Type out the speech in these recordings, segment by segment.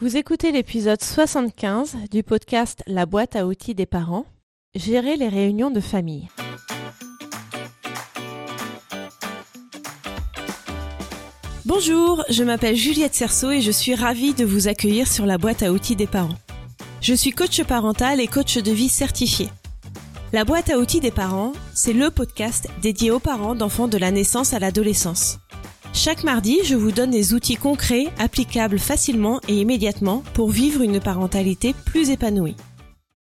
Vous écoutez l'épisode 75 du podcast La boîte à outils des parents, gérer les réunions de famille. Bonjour, je m'appelle Juliette Cerceau et je suis ravie de vous accueillir sur la boîte à outils des parents. Je suis coach parental et coach de vie certifié. La boîte à outils des parents, c'est le podcast dédié aux parents d'enfants de la naissance à l'adolescence. Chaque mardi, je vous donne des outils concrets, applicables facilement et immédiatement pour vivre une parentalité plus épanouie.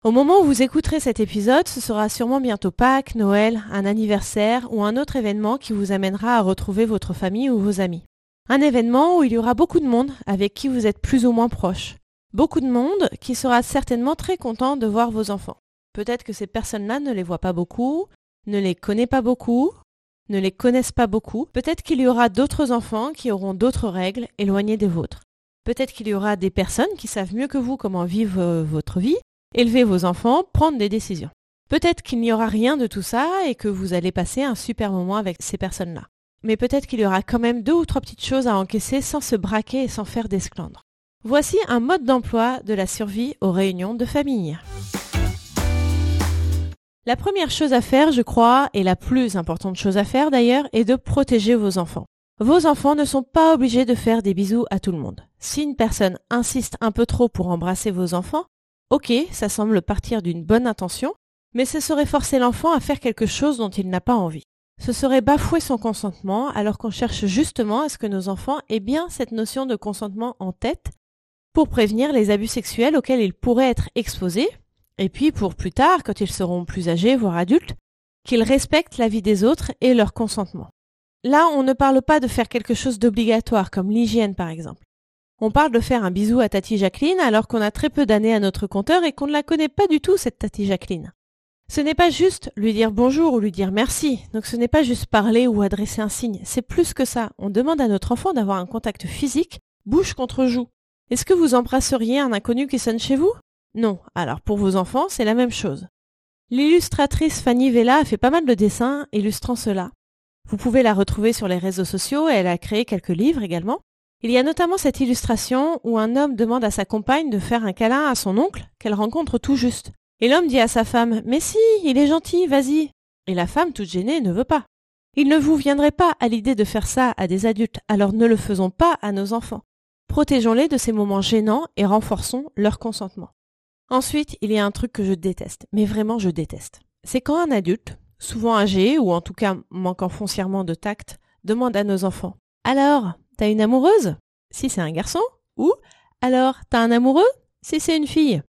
Au moment où vous écouterez cet épisode, ce sera sûrement bientôt Pâques, Noël, un anniversaire ou un autre événement qui vous amènera à retrouver votre famille ou vos amis. Un événement où il y aura beaucoup de monde avec qui vous êtes plus ou moins proche. Beaucoup de monde qui sera certainement très content de voir vos enfants. Peut-être que ces personnes-là ne les voient pas beaucoup, ne les connaît pas beaucoup, ne les connaissent pas beaucoup, peut-être qu'il y aura d'autres enfants qui auront d'autres règles éloignées des vôtres. Peut-être qu'il y aura des personnes qui savent mieux que vous comment vivre euh, votre vie, élever vos enfants, prendre des décisions. Peut-être qu'il n'y aura rien de tout ça et que vous allez passer un super moment avec ces personnes-là. Mais peut-être qu'il y aura quand même deux ou trois petites choses à encaisser sans se braquer et sans faire d'esclandre. Voici un mode d'emploi de la survie aux réunions de famille. La première chose à faire, je crois, et la plus importante chose à faire d'ailleurs, est de protéger vos enfants. Vos enfants ne sont pas obligés de faire des bisous à tout le monde. Si une personne insiste un peu trop pour embrasser vos enfants, ok, ça semble partir d'une bonne intention, mais ce serait forcer l'enfant à faire quelque chose dont il n'a pas envie. Ce serait bafouer son consentement alors qu'on cherche justement à ce que nos enfants aient bien cette notion de consentement en tête pour prévenir les abus sexuels auxquels ils pourraient être exposés, et puis pour plus tard, quand ils seront plus âgés, voire adultes, qu'ils respectent la vie des autres et leur consentement. Là, on ne parle pas de faire quelque chose d'obligatoire, comme l'hygiène par exemple. On parle de faire un bisou à Tati Jacqueline alors qu'on a très peu d'années à notre compteur et qu'on ne la connaît pas du tout, cette Tati Jacqueline. Ce n'est pas juste lui dire bonjour ou lui dire merci, donc ce n'est pas juste parler ou adresser un signe, c'est plus que ça. On demande à notre enfant d'avoir un contact physique, bouche contre joue. Est-ce que vous embrasseriez un inconnu qui sonne chez vous? Non, alors pour vos enfants, c'est la même chose. L'illustratrice Fanny Vella a fait pas mal de dessins illustrant cela. Vous pouvez la retrouver sur les réseaux sociaux et elle a créé quelques livres également. Il y a notamment cette illustration où un homme demande à sa compagne de faire un câlin à son oncle qu'elle rencontre tout juste. Et l'homme dit à sa femme Mais si, il est gentil, vas-y. Et la femme, toute gênée, ne veut pas. Il ne vous viendrait pas à l'idée de faire ça à des adultes, alors ne le faisons pas à nos enfants. Protégeons-les de ces moments gênants et renforçons leur consentement. Ensuite, il y a un truc que je déteste, mais vraiment je déteste. C'est quand un adulte, souvent âgé ou en tout cas manquant foncièrement de tact, demande à nos enfants Alors, t'as une amoureuse? Si c'est un garçon? Ou Alors, t'as un amoureux? Si c'est une fille?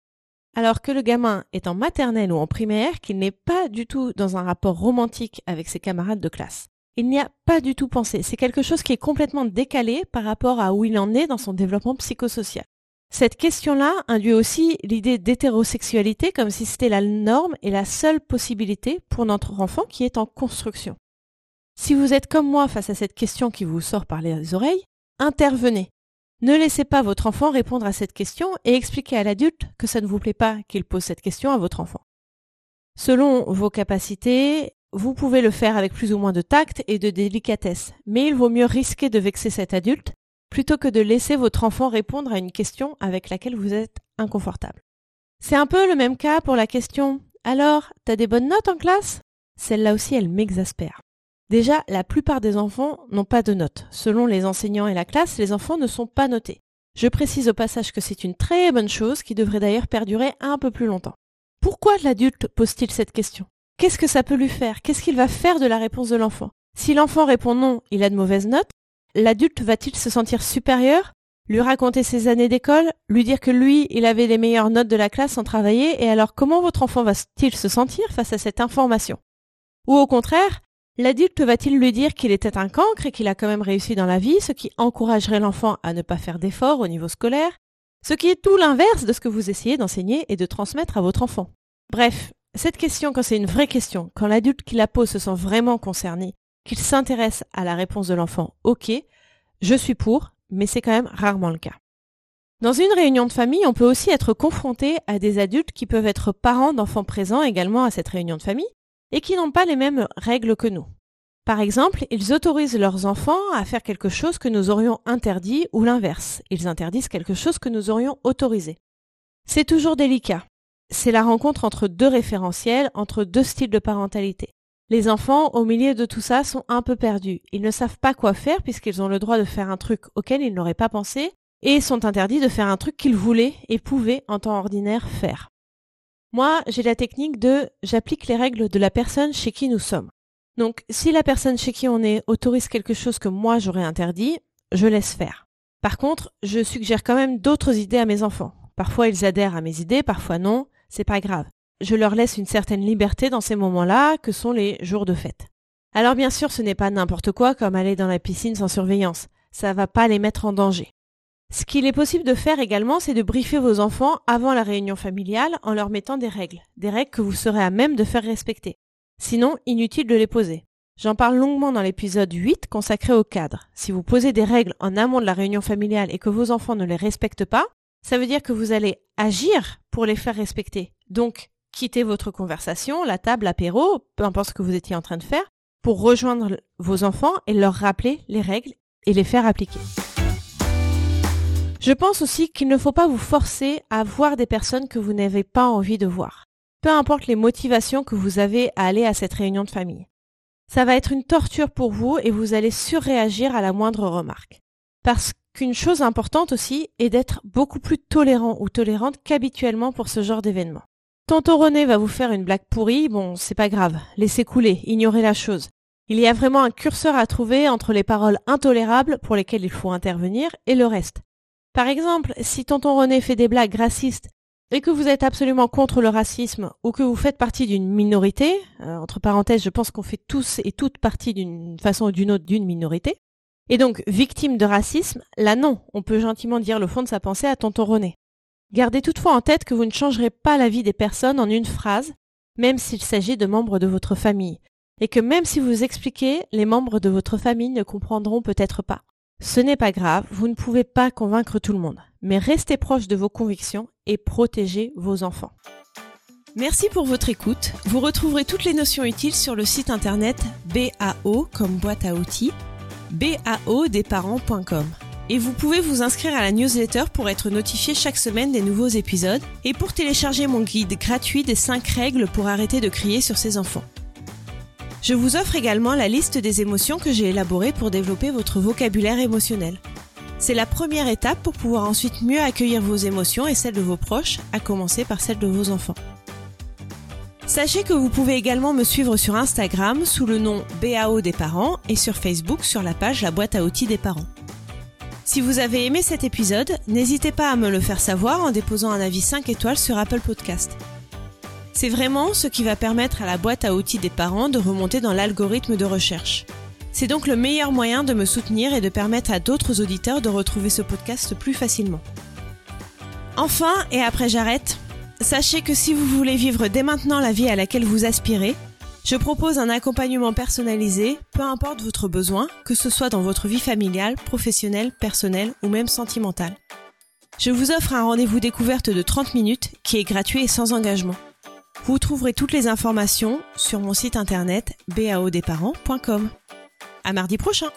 Alors que le gamin est en maternelle ou en primaire, qu'il n'est pas du tout dans un rapport romantique avec ses camarades de classe. Il n'y a pas du tout pensé. C'est quelque chose qui est complètement décalé par rapport à où il en est dans son développement psychosocial. Cette question-là induit aussi l'idée d'hétérosexualité comme si c'était la norme et la seule possibilité pour notre enfant qui est en construction. Si vous êtes comme moi face à cette question qui vous sort par les oreilles, intervenez. Ne laissez pas votre enfant répondre à cette question et expliquez à l'adulte que ça ne vous plaît pas qu'il pose cette question à votre enfant. Selon vos capacités, vous pouvez le faire avec plus ou moins de tact et de délicatesse, mais il vaut mieux risquer de vexer cet adulte plutôt que de laisser votre enfant répondre à une question avec laquelle vous êtes inconfortable. C'est un peu le même cas pour la question Alors, t'as des bonnes notes en classe? Celle-là aussi, elle m'exaspère. Déjà, la plupart des enfants n'ont pas de notes. Selon les enseignants et la classe, les enfants ne sont pas notés. Je précise au passage que c'est une très bonne chose qui devrait d'ailleurs perdurer un peu plus longtemps. Pourquoi l'adulte pose-t-il cette question? Qu'est-ce que ça peut lui faire? Qu'est-ce qu'il va faire de la réponse de l'enfant? Si l'enfant répond non, il a de mauvaises notes, l'adulte va-t-il se sentir supérieur lui raconter ses années d'école, lui dire que lui, il avait les meilleures notes de la classe sans travailler, et alors comment votre enfant va-t-il se sentir face à cette information? Ou au contraire, l'adulte va-t-il lui dire qu'il était un cancre et qu'il a quand même réussi dans la vie, ce qui encouragerait l'enfant à ne pas faire d'efforts au niveau scolaire, ce qui est tout l'inverse de ce que vous essayez d'enseigner et de transmettre à votre enfant? Bref, cette question, quand c'est une vraie question, quand l'adulte qui la pose se sent vraiment concerné, qu'il s'intéresse à la réponse de l'enfant, ok, je suis pour, mais c'est quand même rarement le cas. Dans une réunion de famille, on peut aussi être confronté à des adultes qui peuvent être parents d'enfants présents également à cette réunion de famille et qui n'ont pas les mêmes règles que nous. Par exemple, ils autorisent leurs enfants à faire quelque chose que nous aurions interdit ou l'inverse, ils interdisent quelque chose que nous aurions autorisé. C'est toujours délicat. C'est la rencontre entre deux référentiels, entre deux styles de parentalité. Les enfants, au milieu de tout ça, sont un peu perdus. Ils ne savent pas quoi faire puisqu'ils ont le droit de faire un truc auquel ils n'auraient pas pensé et sont interdits de faire un truc qu'ils voulaient et pouvaient en temps ordinaire faire. Moi, j'ai la technique de j'applique les règles de la personne chez qui nous sommes. Donc, si la personne chez qui on est autorise quelque chose que moi j'aurais interdit, je laisse faire. Par contre, je suggère quand même d'autres idées à mes enfants. Parfois ils adhèrent à mes idées, parfois non, c'est pas grave. Je leur laisse une certaine liberté dans ces moments-là, que sont les jours de fête. Alors bien sûr, ce n'est pas n'importe quoi comme aller dans la piscine sans surveillance. Ça va pas les mettre en danger. Ce qu'il est possible de faire également, c'est de briefer vos enfants avant la réunion familiale en leur mettant des règles, des règles que vous serez à même de faire respecter. Sinon, inutile de les poser. J'en parle longuement dans l'épisode 8 consacré au cadre. Si vous posez des règles en amont de la réunion familiale et que vos enfants ne les respectent pas, ça veut dire que vous allez agir pour les faire respecter. Donc, quittez votre conversation, la table, l'apéro, peu importe ce que vous étiez en train de faire, pour rejoindre vos enfants et leur rappeler les règles et les faire appliquer. Je pense aussi qu'il ne faut pas vous forcer à voir des personnes que vous n'avez pas envie de voir. Peu importe les motivations que vous avez à aller à cette réunion de famille. Ça va être une torture pour vous et vous allez surréagir à la moindre remarque. Parce qu'une chose importante aussi est d'être beaucoup plus tolérant ou tolérante qu'habituellement pour ce genre d'événement. Tonton René va vous faire une blague pourrie, bon, c'est pas grave, laissez couler, ignorez la chose. Il y a vraiment un curseur à trouver entre les paroles intolérables pour lesquelles il faut intervenir et le reste. Par exemple, si tonton René fait des blagues racistes et que vous êtes absolument contre le racisme ou que vous faites partie d'une minorité, euh, entre parenthèses, je pense qu'on fait tous et toutes partie d'une façon ou d'une autre d'une minorité, et donc victime de racisme, là non, on peut gentiment dire le fond de sa pensée à tonton René. Gardez toutefois en tête que vous ne changerez pas la vie des personnes en une phrase, même s'il s'agit de membres de votre famille, et que même si vous expliquez, les membres de votre famille ne comprendront peut-être pas. Ce n'est pas grave, vous ne pouvez pas convaincre tout le monde, mais restez proche de vos convictions et protégez vos enfants. Merci pour votre écoute. Vous retrouverez toutes les notions utiles sur le site internet BAO comme boîte à outils, baodesparents.com. Et vous pouvez vous inscrire à la newsletter pour être notifié chaque semaine des nouveaux épisodes et pour télécharger mon guide gratuit des 5 règles pour arrêter de crier sur ses enfants. Je vous offre également la liste des émotions que j'ai élaborées pour développer votre vocabulaire émotionnel. C'est la première étape pour pouvoir ensuite mieux accueillir vos émotions et celles de vos proches, à commencer par celles de vos enfants. Sachez que vous pouvez également me suivre sur Instagram sous le nom BAO des parents et sur Facebook sur la page La boîte à outils des parents. Si vous avez aimé cet épisode, n'hésitez pas à me le faire savoir en déposant un avis 5 étoiles sur Apple Podcast. C'est vraiment ce qui va permettre à la boîte à outils des parents de remonter dans l'algorithme de recherche. C'est donc le meilleur moyen de me soutenir et de permettre à d'autres auditeurs de retrouver ce podcast plus facilement. Enfin, et après j'arrête, sachez que si vous voulez vivre dès maintenant la vie à laquelle vous aspirez, je propose un accompagnement personnalisé, peu importe votre besoin, que ce soit dans votre vie familiale, professionnelle, personnelle ou même sentimentale. Je vous offre un rendez-vous découverte de 30 minutes qui est gratuit et sans engagement. Vous trouverez toutes les informations sur mon site internet baodesparents.com. À mardi prochain!